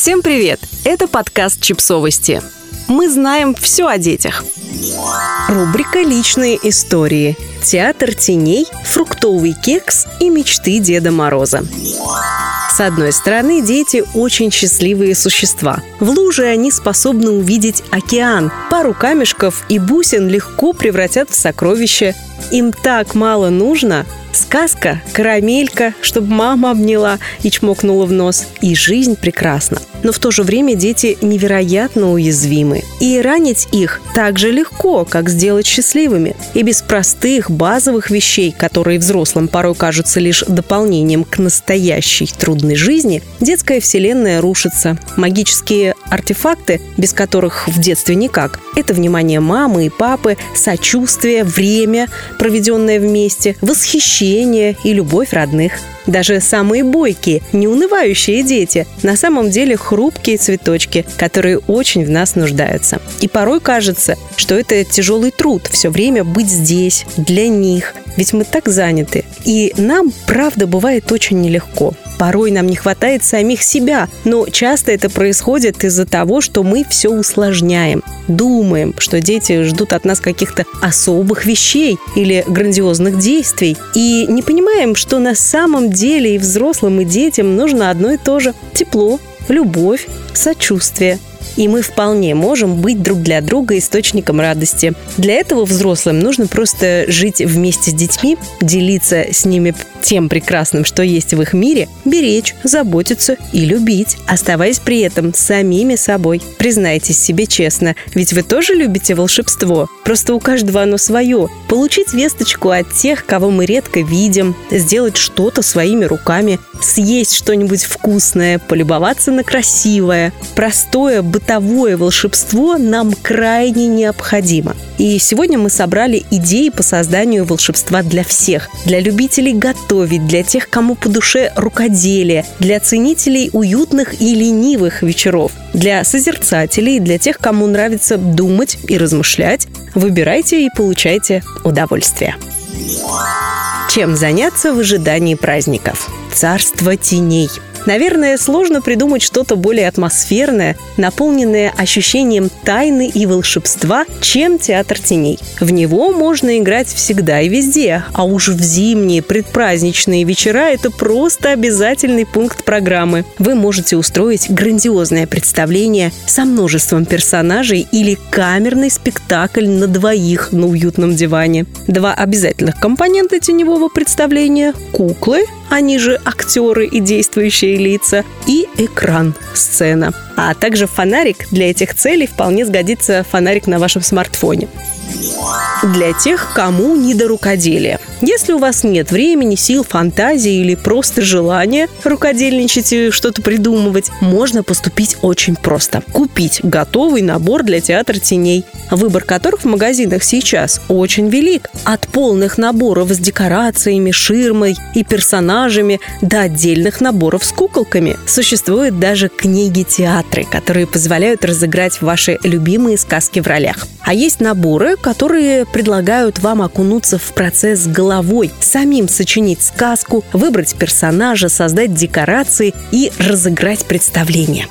Всем привет! Это подкаст «Чипсовости». Мы знаем все о детях. Рубрика «Личные истории». Театр теней, фруктовый кекс и мечты Деда Мороза. С одной стороны, дети очень счастливые существа. В луже они способны увидеть океан. Пару камешков и бусин легко превратят в сокровище. Им так мало нужно, Сказка, карамелька, чтобы мама обняла и чмокнула в нос. И жизнь прекрасна. Но в то же время дети невероятно уязвимы. И ранить их так же легко, как сделать счастливыми. И без простых, базовых вещей, которые взрослым порой кажутся лишь дополнением к настоящей трудной жизни, детская вселенная рушится. Магические артефакты, без которых в детстве никак, это внимание мамы и папы, сочувствие, время, проведенное вместе, восхищение и любовь родных. Даже самые бойкие, неунывающие дети на самом деле хрупкие цветочки, которые очень в нас нуждаются. И порой кажется, что это тяжелый труд все время быть здесь, для них, ведь мы так заняты. И нам, правда, бывает очень нелегко. Порой нам не хватает самих себя, но часто это происходит из-за того, что мы все усложняем. Думаем, что дети ждут от нас каких-то особых вещей или грандиозных действий. И не понимаем, что на самом деле и взрослым, и детям нужно одно и то же – тепло, любовь, сочувствие – и мы вполне можем быть друг для друга источником радости. Для этого взрослым нужно просто жить вместе с детьми, делиться с ними тем прекрасным, что есть в их мире, беречь, заботиться и любить, оставаясь при этом самими собой. Признайтесь себе честно, ведь вы тоже любите волшебство. Просто у каждого оно свое. Получить весточку от тех, кого мы редко видим, сделать что-то своими руками, съесть что-нибудь вкусное, полюбоваться на красивое. Простое бытовое волшебство нам крайне необходимо. И сегодня мы собрали идеи по созданию волшебства для всех. Для любителей готовить, для тех, кому по душе рукоделие, для ценителей уютных и ленивых вечеров, для созерцателей, для тех, кому нравится думать и размышлять. Выбирайте и получайте удовольствие. Чем заняться в ожидании праздников? Царство теней – Наверное, сложно придумать что-то более атмосферное, наполненное ощущением тайны и волшебства, чем театр теней. В него можно играть всегда и везде, а уж в зимние предпраздничные вечера это просто обязательный пункт программы. Вы можете устроить грандиозное представление со множеством персонажей или камерный спектакль на двоих на уютном диване. Два обязательных компонента теневого представления – куклы – они же актеры и действующие лица, и экран, сцена. А также фонарик для этих целей вполне сгодится фонарик на вашем смартфоне. Для тех, кому не до рукоделия. Если у вас нет времени, сил, фантазии или просто желания рукодельничать и что-то придумывать, можно поступить очень просто. Купить готовый набор для театра теней, выбор которых в магазинах сейчас очень велик. От полных наборов с декорациями, ширмой и персонажами до отдельных наборов с куколками. Существуют даже книги-театры, которые позволяют разыграть ваши любимые сказки в ролях. А есть наборы, которые предлагают вам окунуться в процесс головой, самим сочинить сказку, выбрать персонажа, создать декорации и разыграть представление.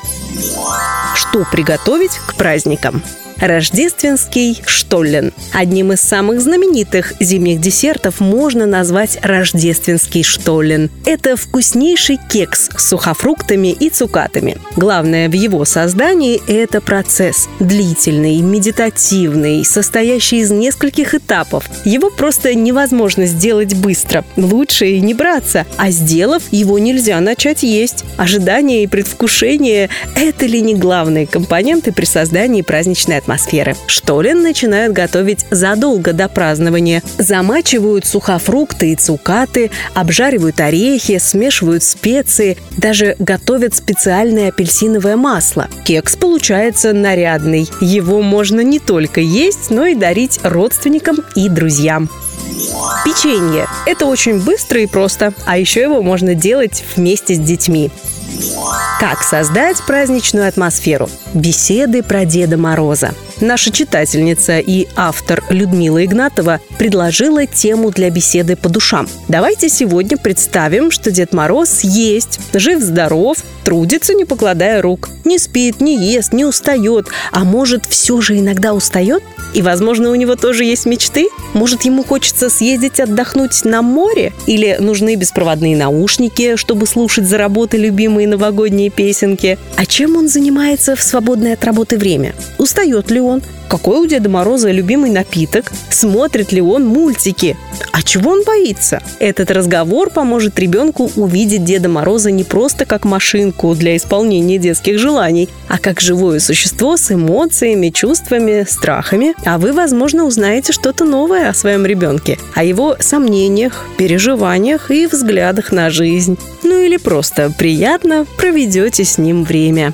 Что приготовить к праздникам? Рождественский штоллен. Одним из самых знаменитых зимних десертов можно назвать рождественский штоллен. Это вкуснейший кекс с сухофруктами и цукатами. Главное в его создании – это процесс. Длительный, медитативный, состоящий из нескольких этапов. Его просто невозможно сделать быстро. Лучше и не браться. А сделав, его нельзя начать есть. Ожидание и предвкушение – это ли не главные компоненты при создании праздничной атмосферы? Атмосферы. Штолен начинают готовить задолго до празднования. Замачивают сухофрукты и цукаты, обжаривают орехи, смешивают специи, даже готовят специальное апельсиновое масло. Кекс получается нарядный. Его можно не только есть, но и дарить родственникам и друзьям. Печенье. Это очень быстро и просто, а еще его можно делать вместе с детьми. Как создать праздничную атмосферу? Беседы про Деда Мороза. Наша читательница и автор Людмила Игнатова предложила тему для беседы по душам. Давайте сегодня представим, что Дед Мороз есть, жив-здоров, трудится, не покладая рук. Не спит, не ест, не устает. А может, все же иногда устает? И, возможно, у него тоже есть мечты? Может, ему хочется съездить отдохнуть на море? Или нужны беспроводные наушники, чтобы слушать за работой любимые новогодние песенки? А чем он занимается в свободное от работы время? Устает ли он? Какой у Деда Мороза любимый напиток? Смотрит ли он мультики? А чего он боится? Этот разговор поможет ребенку увидеть Деда Мороза не просто как машинку для исполнения детских желаний, а как живое существо с эмоциями, чувствами, страхами. А вы, возможно, узнаете что-то новое о своем ребенке, о его сомнениях, переживаниях и взглядах на жизнь. Ну или просто приятно проведете с ним время.